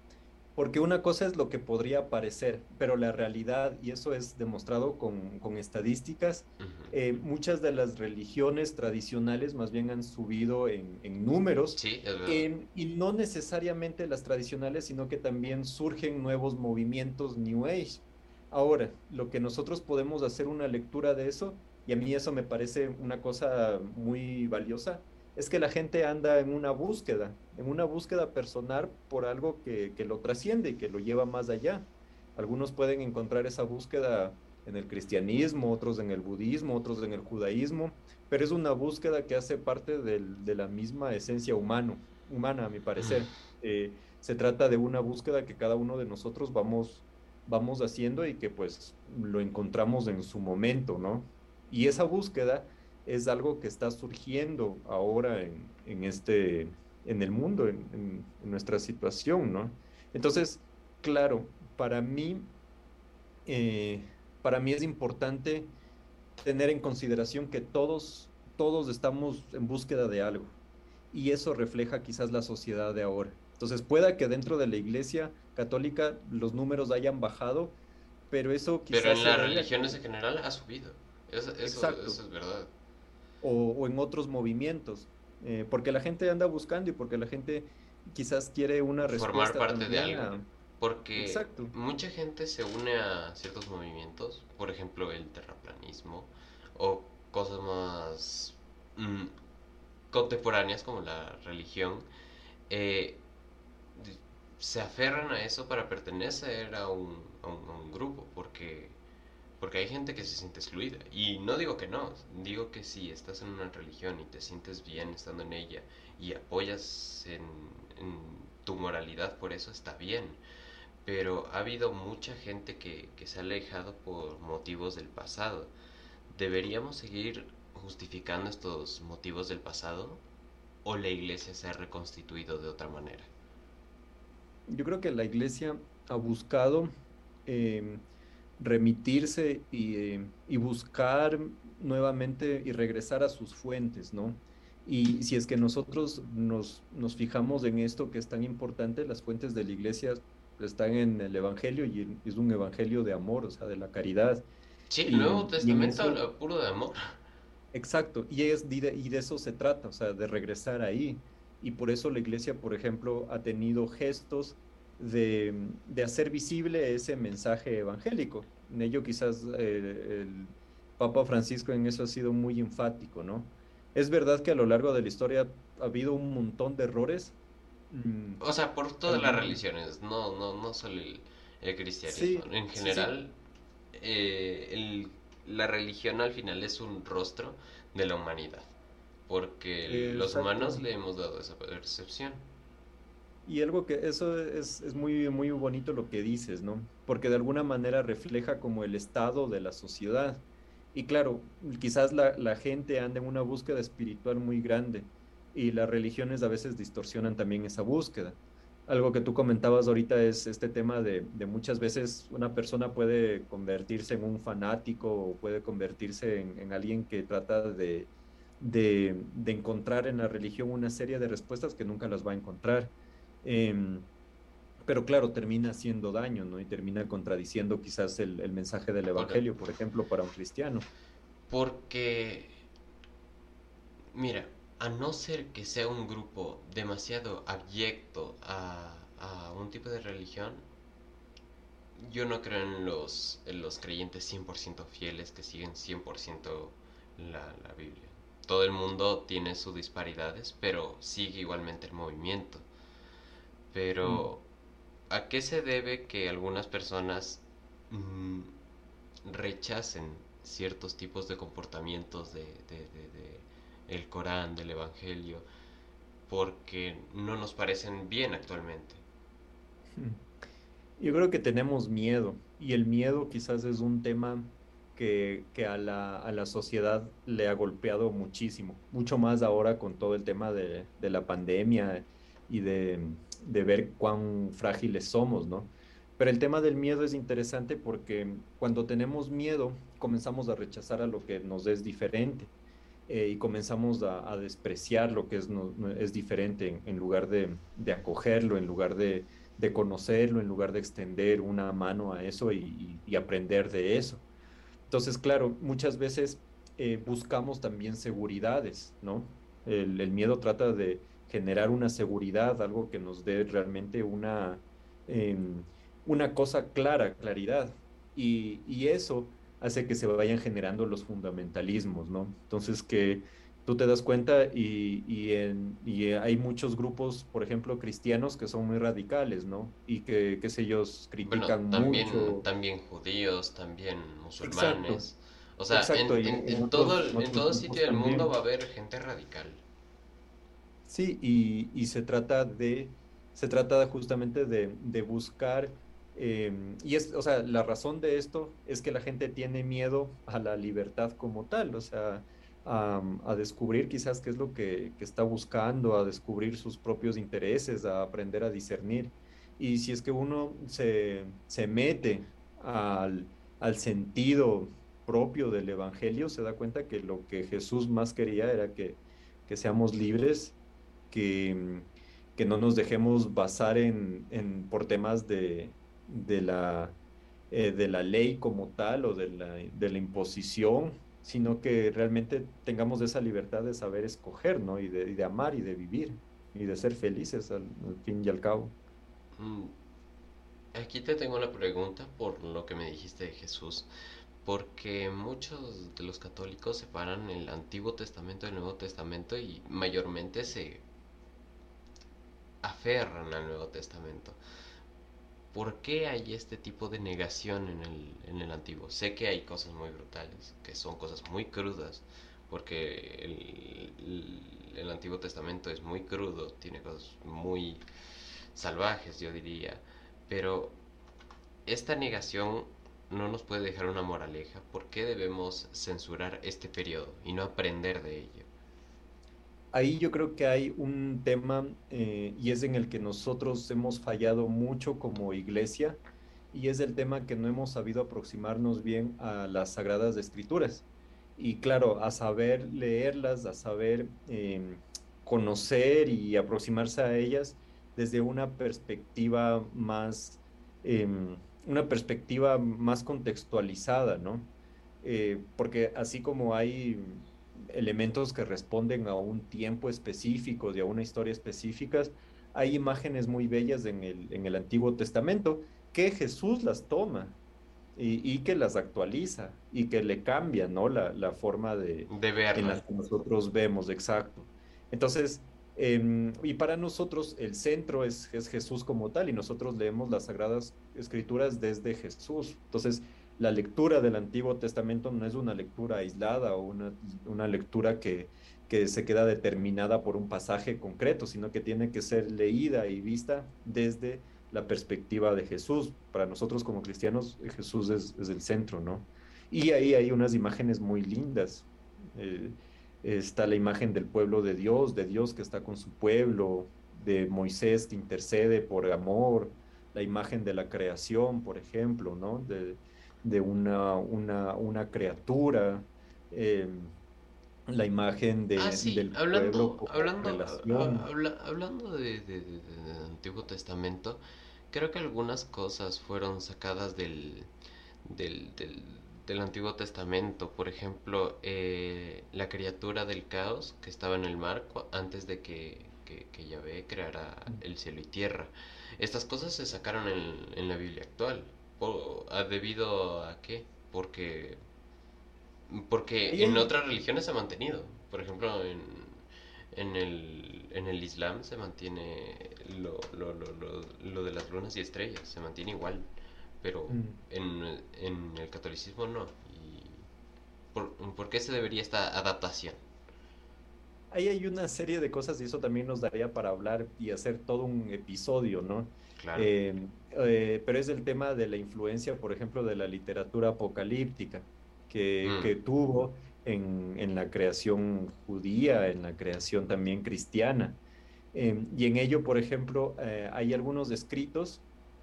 porque una cosa es lo que podría parecer, pero la realidad, y eso es demostrado con, con estadísticas, eh, muchas de las religiones tradicionales más bien han subido en, en números, sí, y no necesariamente las tradicionales, sino que también surgen nuevos movimientos New Age. Ahora, lo que nosotros podemos hacer una lectura de eso, y a mí eso me parece una cosa muy valiosa, es que la gente anda en una búsqueda, en una búsqueda personal por algo que, lo trasciende y que lo lleva más allá. Algunos pueden encontrar esa búsqueda en el cristianismo, otros en el budismo, otros en el judaísmo, pero es una búsqueda que hace parte de la misma esencia humano, humana, a mi parecer. Eh, se trata de una búsqueda que cada uno de nosotros vamos, vamos haciendo y que pues lo encontramos en su momento, ¿no? Y esa búsqueda es algo que está surgiendo ahora en, este, en el mundo, en, nuestra situación, ¿no? Entonces, claro, para mí, eh, para mí es importante tener en consideración que todos, todos estamos en búsqueda de algo y eso refleja quizás la sociedad de ahora. Entonces, pueda que dentro de la iglesia católica los números hayan bajado, pero eso quizás... Pero en las religiones en general ha subido. eso es verdad o, en otros movimientos, eh, porque la gente anda buscando y porque la gente quizás quiere una respuesta. Formar parte de algo. Porque mucha gente se une a ciertos movimientos, por ejemplo el terraplanismo, o cosas más mm, contemporáneas como la religión, eh, se aferran a eso para pertenecer a un, a un grupo, porque porque hay gente que se siente excluida. Y no digo que no, digo que si estás en una religión y te sientes bien estando en ella y apoyas en, tu moralidad, por eso está bien. Pero ha habido mucha gente que, se ha alejado por motivos del pasado. ¿Deberíamos seguir justificando estos motivos del pasado? ¿O la iglesia se ha reconstituido de otra manera? Yo creo que la iglesia ha buscado eh, remitirse eh, y, buscar nuevamente y regresar a sus fuentes, ¿no? Y si es que nosotros nos, nos, fijamos en esto que es tan importante, las fuentes de la iglesia están en el Evangelio y es un Evangelio de amor, o sea, de la caridad. Sí, el Nuevo Testamento habla puro de amor. Exacto, y, es, y de eso se trata, o sea, de regresar ahí. Y por eso la iglesia, por ejemplo, ha tenido gestos de, hacer visible ese mensaje evangélico. En ello quizás eh, el Papa Francisco en eso ha sido muy enfático, ¿no? Es verdad que a lo largo de la historia ha habido un montón de errores. Mm, o sea, por todas las religiones, no, no, no solo el, cristianismo. en general, eh, la religión al final es un rostro de la humanidad. porque los humanos le hemos dado esa percepción. Y algo que eso es, es, muy, muy bonito lo que dices, ¿no? Porque de alguna manera refleja como el estado de la sociedad. Y claro, quizás la, la gente anda en una búsqueda espiritual muy grande y las religiones a veces distorsionan también esa búsqueda. Algo que tú comentabas ahorita es este tema de, de muchas veces una persona puede convertirse en un fanático o puede convertirse en, en alguien que trata de, de, de, encontrar en la religión una serie de respuestas que nunca las va a encontrar. Eh, pero claro, termina haciendo daño, ¿no? Y termina contradiciendo quizás el, el mensaje del Evangelio, por ejemplo, para un cristiano. Porque, mira, a no ser que sea un grupo demasiado abyecto a, a un tipo de religión, yo no creo en los, en los creyentes 100% fieles que siguen 100% la, la Biblia. Todo el mundo tiene sus disparidades, pero sigue igualmente el movimiento. Pero, mm. ¿a qué se debe que algunas personas mmm, rechacen ciertos tipos de comportamientos de, de, de, de, el Corán, del Evangelio, porque no nos parecen bien actualmente? Yo creo que tenemos miedo y el miedo quizás es un tema que, que a, la, a, la, sociedad le ha golpeado muchísimo, mucho más ahora con todo el tema de, de la pandemia y de, de, ver cuán frágiles somos, ¿no? Pero el tema del miedo es interesante porque cuando tenemos miedo comenzamos a rechazar a lo que nos es diferente eh, y comenzamos a, despreciar lo que es, no, es diferente en, lugar de, de, acogerlo, en lugar de, de, conocerlo, en lugar de extender una mano a eso y, aprender de eso. Entonces, claro, muchas veces eh, buscamos también seguridades, ¿no? El, miedo trata de generar una seguridad, algo que nos dé realmente una, eh, una cosa clara, claridad. Y, y, eso hace que se vayan generando los fundamentalismos, ¿no? Entonces, que tú te das cuenta y, y, en, y, hay muchos grupos, por ejemplo, cristianos que son muy radicales, ¿no? Y que, que ellos critican bueno, también, mucho. También judíos, también musulmanes. Exacto. O sea, Exacto. en, en, en, en todo, otros, en todo sitio del mundo también. va a haber gente radical. Sí, y, y se trata de, se trata justamente de, de buscar eh, y es, o sea, la razón de esto es que la gente tiene miedo a la libertad como tal, o sea, a, a, descubrir quizás qué es lo que, que, está buscando, a descubrir sus propios intereses, a aprender a discernir. Y si es que uno se, se mete al, al, sentido propio del Evangelio, se da cuenta que lo que Jesús más quería era que, que seamos libres, que, que, no nos dejemos basar en, en por temas de, de, la, eh, de la ley como tal o de la, de la imposición, sino que realmente tengamos esa libertad de saber escoger, ¿no? Y de, de amar y de vivir y de ser felices al, al, fin y al cabo. Mm. Aquí te tengo una pregunta por lo que me dijiste de Jesús, porque muchos de los católicos separan el Antiguo Testamento del Nuevo Testamento y mayormente se aferran al Nuevo Testamento. ¿por qué hay este tipo de negación en el, antiguo? Sé que hay cosas muy brutales, que son cosas muy crudas, porque el, el, el, Antiguo Testamento es muy crudo, tiene cosas muy salvajes, yo diría, pero esta negación no nos puede dejar una moraleja. ¿Por qué debemos censurar este periodo y no aprender de ello? Ahí yo creo que hay un tema eh, y es en el que nosotros hemos fallado mucho como iglesia y es el tema que no hemos sabido aproximarnos bien a las sagradas escrituras. Y claro, a saber leerlas, a saber eh, conocer y aproximarse a ellas desde una perspectiva más, eh, una perspectiva más contextualizada, ¿no? Eh, porque así como hay elementos que responden a un tiempo específico y a una historia específica. Hay imágenes muy bellas en el, en el Antiguo Testamento que Jesús las toma y, y, que las actualiza y que le cambia ¿no? la, la forma de, de verla. en la que nosotros vemos, exacto. Entonces, eh, y para nosotros el centro es, es Jesús como tal y nosotros leemos las Sagradas Escrituras desde Jesús. Entonces, la lectura del Antiguo Testamento no es una lectura aislada o una, una lectura que, que se queda determinada por un pasaje concreto, sino que tiene que ser leída y vista desde la perspectiva de Jesús. Para nosotros como cristianos, Jesús es, el centro, ¿no? Y ahí hay unas imágenes muy lindas. Eh, está la imagen del pueblo de Dios, de Dios que está con su pueblo, de Moisés que intercede por amor, la imagen de la creación, por ejemplo, ¿no? De, de una, una, una criatura. Eh, la imagen de, ah, sí. del hablando, hablando, hablando de, del Antiguo Testamento, creo que algunas cosas fueron sacadas del, del, del, Antiguo Testamento. Por ejemplo, eh, la criatura del caos que estaba en el mar antes de que, que, que Yahvé creara el cielo y tierra. Estas cosas se sacaron en, en la Biblia actual. ¿Debido a qué? Porque porque en otras religiones se ha mantenido. Por ejemplo, en, en, el, en el Islam se mantiene lo, lo, lo, lo, de las lunas y estrellas, se mantiene igual. Pero mm. en, en, el catolicismo no. Y por, ¿Por qué se debería esta adaptación? Ahí hay una serie de cosas y eso también nos daría para hablar y hacer todo un episodio, ¿no? Claro. Eh, eh, pero es el tema de la influencia, por ejemplo, de la literatura apocalíptica. Mm. que, tuvo en, en, la creación judía, en la creación también cristiana. Em, y en ello, por ejemplo, eh, hay algunos escritos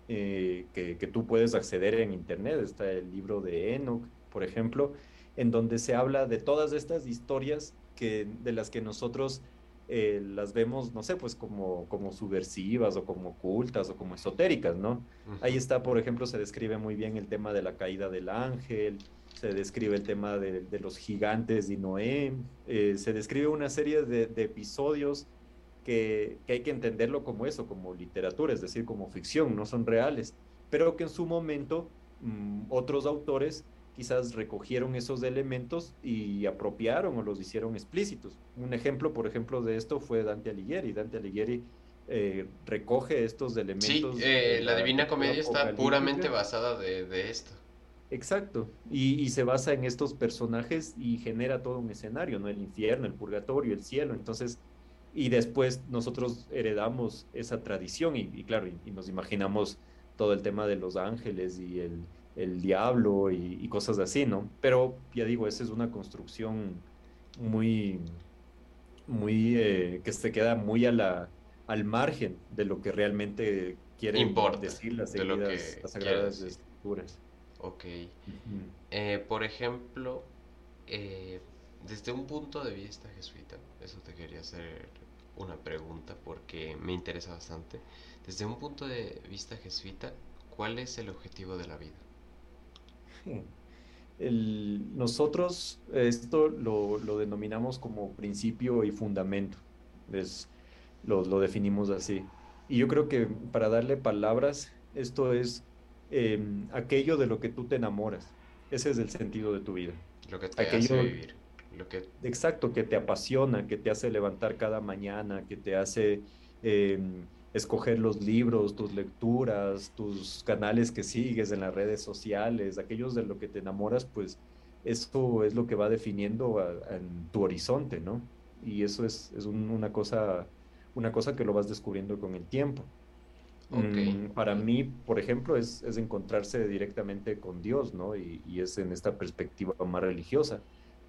eh, que, que, tú puedes acceder en Internet. Está el libro de Enoch, por ejemplo, en donde se habla de todas estas historias que, de las que nosotros eh, las vemos, no sé, pues como, como subversivas o como ocultas o como esotéricas, ¿no? Ahí está, por ejemplo, se describe muy bien el tema de la caída del ángel, se describe el tema de, los gigantes de Noé, eh, se describe una serie de, episodios que, hay que entenderlo como eso, como literatura, es decir, como ficción, no son reales, pero que en su momento mm, otros autores quizás recogieron esos elementos y apropiaron o los hicieron explícitos. Un ejemplo, por ejemplo, de esto fue Dante Alighieri. Dante Alighieri eh, recoge estos elementos. Sí, eh, la, Divina Comedia está puramente basada de esto. Exacto, y, se basa en estos personajes y genera todo un escenario, ¿no? El infierno, el purgatorio, el cielo, entonces, y después nosotros heredamos esa tradición y, claro, y, nos imaginamos todo el tema de los ángeles y el, diablo y, cosas así, ¿no? Pero ya digo, esa es una construcción muy, muy, eh, que se queda muy a la, al margen de lo que realmente quieren decir las, las sagradas escrituras. Ok. Eh, por ejemplo, eh, desde un punto de vista jesuita, eso te quería hacer una pregunta porque me interesa bastante. Desde un punto de vista jesuita, ¿cuál es el objetivo de la vida? Nosotros esto lo, denominamos como principio y fundamento. Es, lo, lo definimos así. Y yo creo que para darle palabras, esto es Em, aquello de lo que tú te enamoras. Ese es el sentido de tu vida. Lo que te hace vivir. Exacto, que te apasiona, que te hace levantar cada mañana, que te hace em, escoger los libros, tus lecturas, tus canales que sigues en las redes sociales, aquellos de lo que te enamoras, pues eso es lo que va definiendo en tu horizonte, ¿no? Y eso es, una, cosa, una cosa que lo vas descubriendo con el tiempo. Mm, para mí, por ejemplo, es, es, encontrarse directamente con Dios, ¿no? Y, y, es en esta perspectiva más religiosa.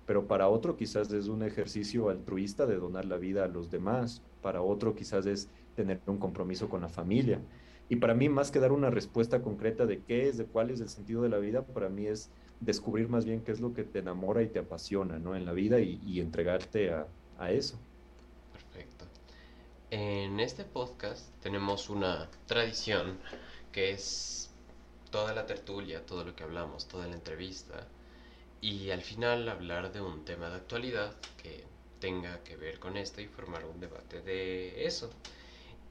Pero para otro quizás es un ejercicio altruista de donar la vida a los demás. Para otro quizás es tener un compromiso con la familia. Y para mí, más que dar una respuesta concreta de qué es, de cuál es el sentido de la vida, para mí es descubrir más bien qué es lo que te enamora y te apasiona, ¿no? En la vida y, entregarte a, a eso. En este podcast tenemos una tradición que es toda la tertulia, todo lo que hablamos, toda la entrevista y al final hablar de un tema de actualidad que tenga que ver con esto y formar un debate de eso.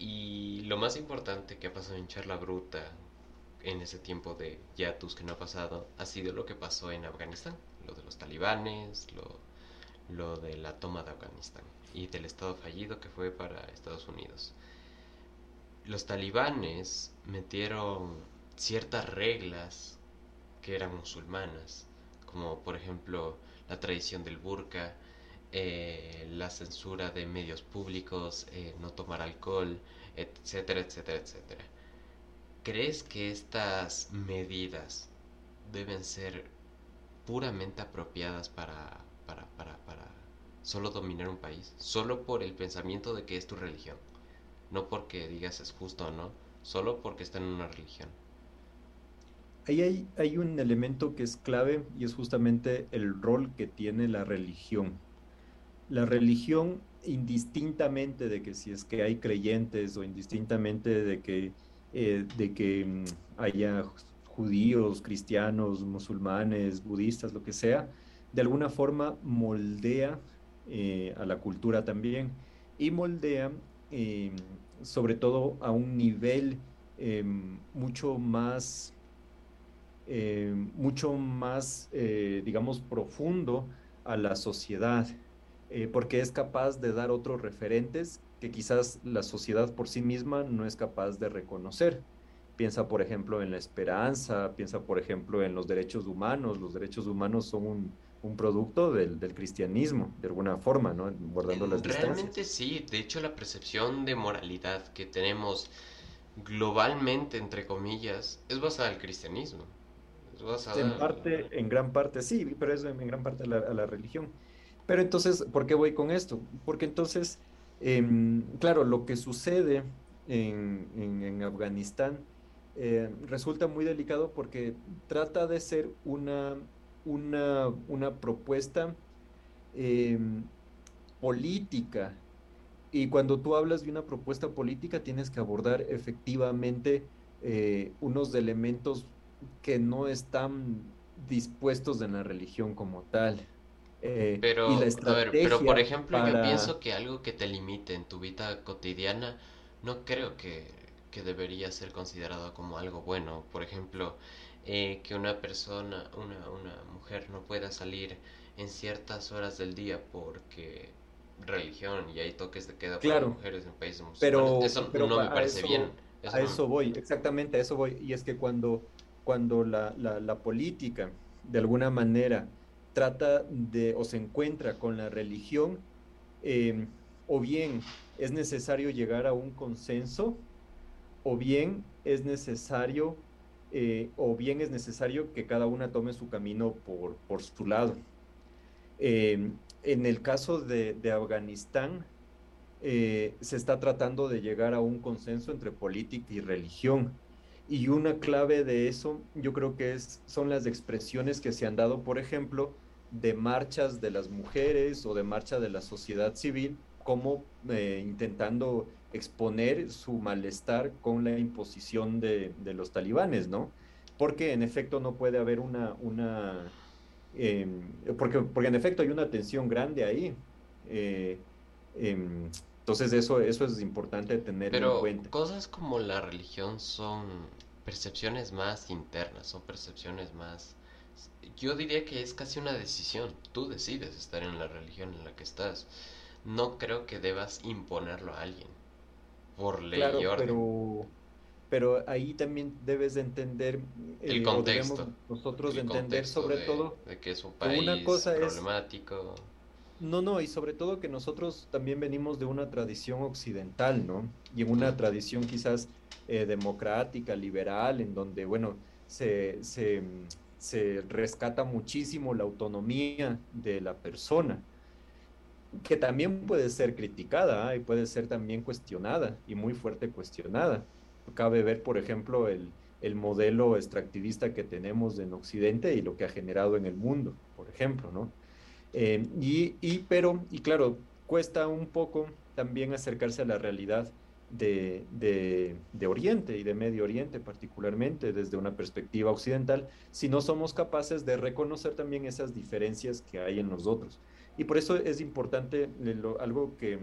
Y lo más importante que ha pasado en Charla Bruta en ese tiempo de yatus que no ha pasado ha sido lo que pasó en Afganistán, lo de los talibanes, lo, lo de la toma de Afganistán y del Estado fallido que fue para Estados Unidos. Los talibanes metieron ciertas reglas que eran musulmanas, como por ejemplo la tradición del burka, eh, la censura de medios públicos, eh, no tomar alcohol, etcétera, etcétera, etcétera. ¿Crees que estas medidas deben ser puramente apropiadas para, para, para, para solo dominar un país? Solo por el pensamiento de que es tu religión. No porque digas es justo o no, solo porque está en una religión. Ahí hay, hay un elemento que es clave y es justamente el rol que tiene la religión. La religión, indistintamente de que si es que hay creyentes o indistintamente de que eh, de que mm, haya judíos, cristianos, musulmanes, budistas, lo que sea, de alguna forma moldea eh, a la cultura también. Y moldea em, sobre todo a un nivel em, mucho más, em, mucho más, eh, digamos, profundo a la sociedad, porque es capaz de dar otros referentes que quizás la sociedad por sí misma no es capaz de reconocer. Piensa, por ejemplo, en la esperanza, piensa, por ejemplo, en los derechos humanos. Los derechos humanos son un, producto del, cristianismo, de alguna forma, ¿no? Guardando las Realmente sí, de hecho la percepción de moralidad que tenemos globalmente, entre comillas, es basada en el cristianismo. En parte, en gran parte sí, pero es en gran parte a la, a la religión. Pero entonces, ¿por qué voy con esto? Porque entonces Em, claro, lo que sucede en, Afganistán eh, resulta muy delicado porque trata de ser una, una, propuesta em, política. Y cuando tú hablas de una propuesta política, tienes que abordar efectivamente eh, unos elementos que no están dispuestos en la religión como tal. Eh, pero, a ver, pero por ejemplo, yo pienso que algo que te limite en tu vida cotidiana, no creo que, debería ser considerado como algo bueno. Por ejemplo, eh, que una persona, una, una mujer no pueda salir en ciertas horas del día porque religión y hay toques de queda para mujeres en países musulmanes. Pero, eso no me parece bien. a eso voy, exactamente, a eso voy. Y es que cuando, cuando la, la, la política, de alguna manera, trata de o se encuentra con la religión, em, o bien es necesario llegar a un consenso, o bien es necesario, eh, o bien es necesario que cada una tome su camino por, por su lado. Em, en el caso de, Afganistán, eh, se está tratando de llegar a un consenso entre política y religión. Y una clave de eso, yo creo que es, son las expresiones que se han dado, por ejemplo, de marchas de las mujeres o de marcha de la sociedad civil, como eh, intentando exponer su malestar con la imposición de, los talibanes, ¿no? Porque en efecto no puede haber una, una em, porque, porque en efecto hay una tensión grande ahí. Eh, em, entonces eso, eso es importante tener en cuenta. Cosas como la religión son percepciones más internas, son percepciones más yo diría que es casi una decisión. Tú decides estar en la religión en la que estás. No creo que debas imponerlo a alguien por ley y orden. Pero, pero ahí también debes de entender el eh, contexto. Nosotros de entender sobre todo de que es un país una cosa problemático. no, no, y sobre todo que nosotros también venimos de una tradición occidental, ¿no? Y en una tradición quizás eh, democrática, liberal, en donde, bueno, se, se se rescata muchísimo la autonomía de la persona, que también puede ser criticada y puede ser también cuestionada y muy fuerte cuestionada. Cabe ver, por ejemplo, el, modelo extractivista que tenemos en Occidente y lo que ha generado en el mundo, por ejemplo, ¿no? Eh, y, y, pero, y claro, cuesta un poco también acercarse a la realidad de, Oriente y de Medio Oriente particularmente desde una perspectiva occidental, si no somos capaces de reconocer también esas diferencias que hay en nosotros. Y por eso es importante algo que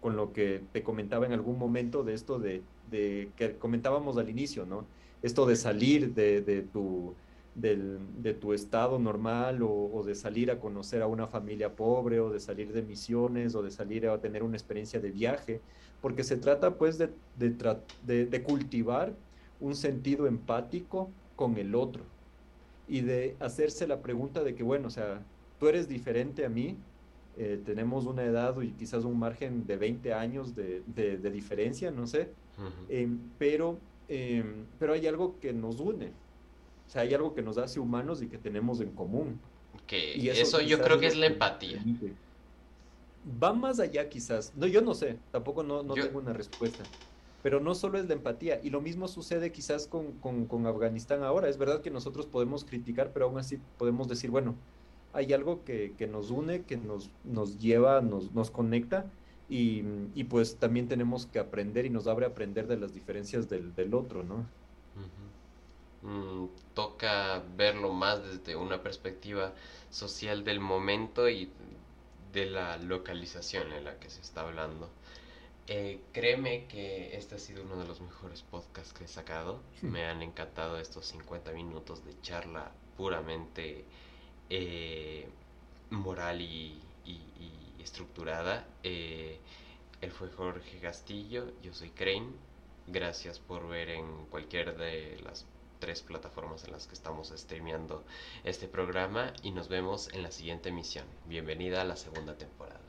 con lo que te comentaba en algún momento de esto de, que comentábamos al inicio, ¿no? Esto de salir de, tu, de tu estado normal o, o, de salir a conocer a una familia pobre o de salir de misiones o de salir a tener una experiencia de viaje porque se trata pues de, de, cultivar un sentido empático con el otro. y de hacerse la pregunta de que, bueno, o sea, tú eres diferente a mí, eh, tenemos una edad y quizás un margen de 20 años de, de, diferencia, no sé, em, pero, em, pero hay algo que nos une, o sea, hay algo que nos hace humanos y que tenemos en común. Que y eso, yo creo que es la empatía. Va más allá quizás, no, yo no sé, tampoco no, no tengo una respuesta pero no solo es la empatía, y lo mismo sucede quizás con, con, Afganistán ahora. Es verdad que nosotros podemos criticar, pero aún así podemos decir, bueno, hay algo que, que nos une, que nos, nos lleva, nos, nos conecta, y, y, pues también tenemos que aprender y nos abre a aprender de las diferencias del, del otro, ¿no? Mm, toca verlo más desde una perspectiva social del momento y de la localización en la que se está hablando. Eh, créeme que este ha sido uno de los mejores podcasts que he sacado. Me han encantado estos 50 minutos de charla puramente eh, moral y, estructurada. Eh, él fue Jorge Castillo, yo soy Crane. Gracias por ver en cualquier de las tres plataformas en las que estamos streameando este programa y nos vemos en la siguiente emisión. Bienvenida a la segunda temporada.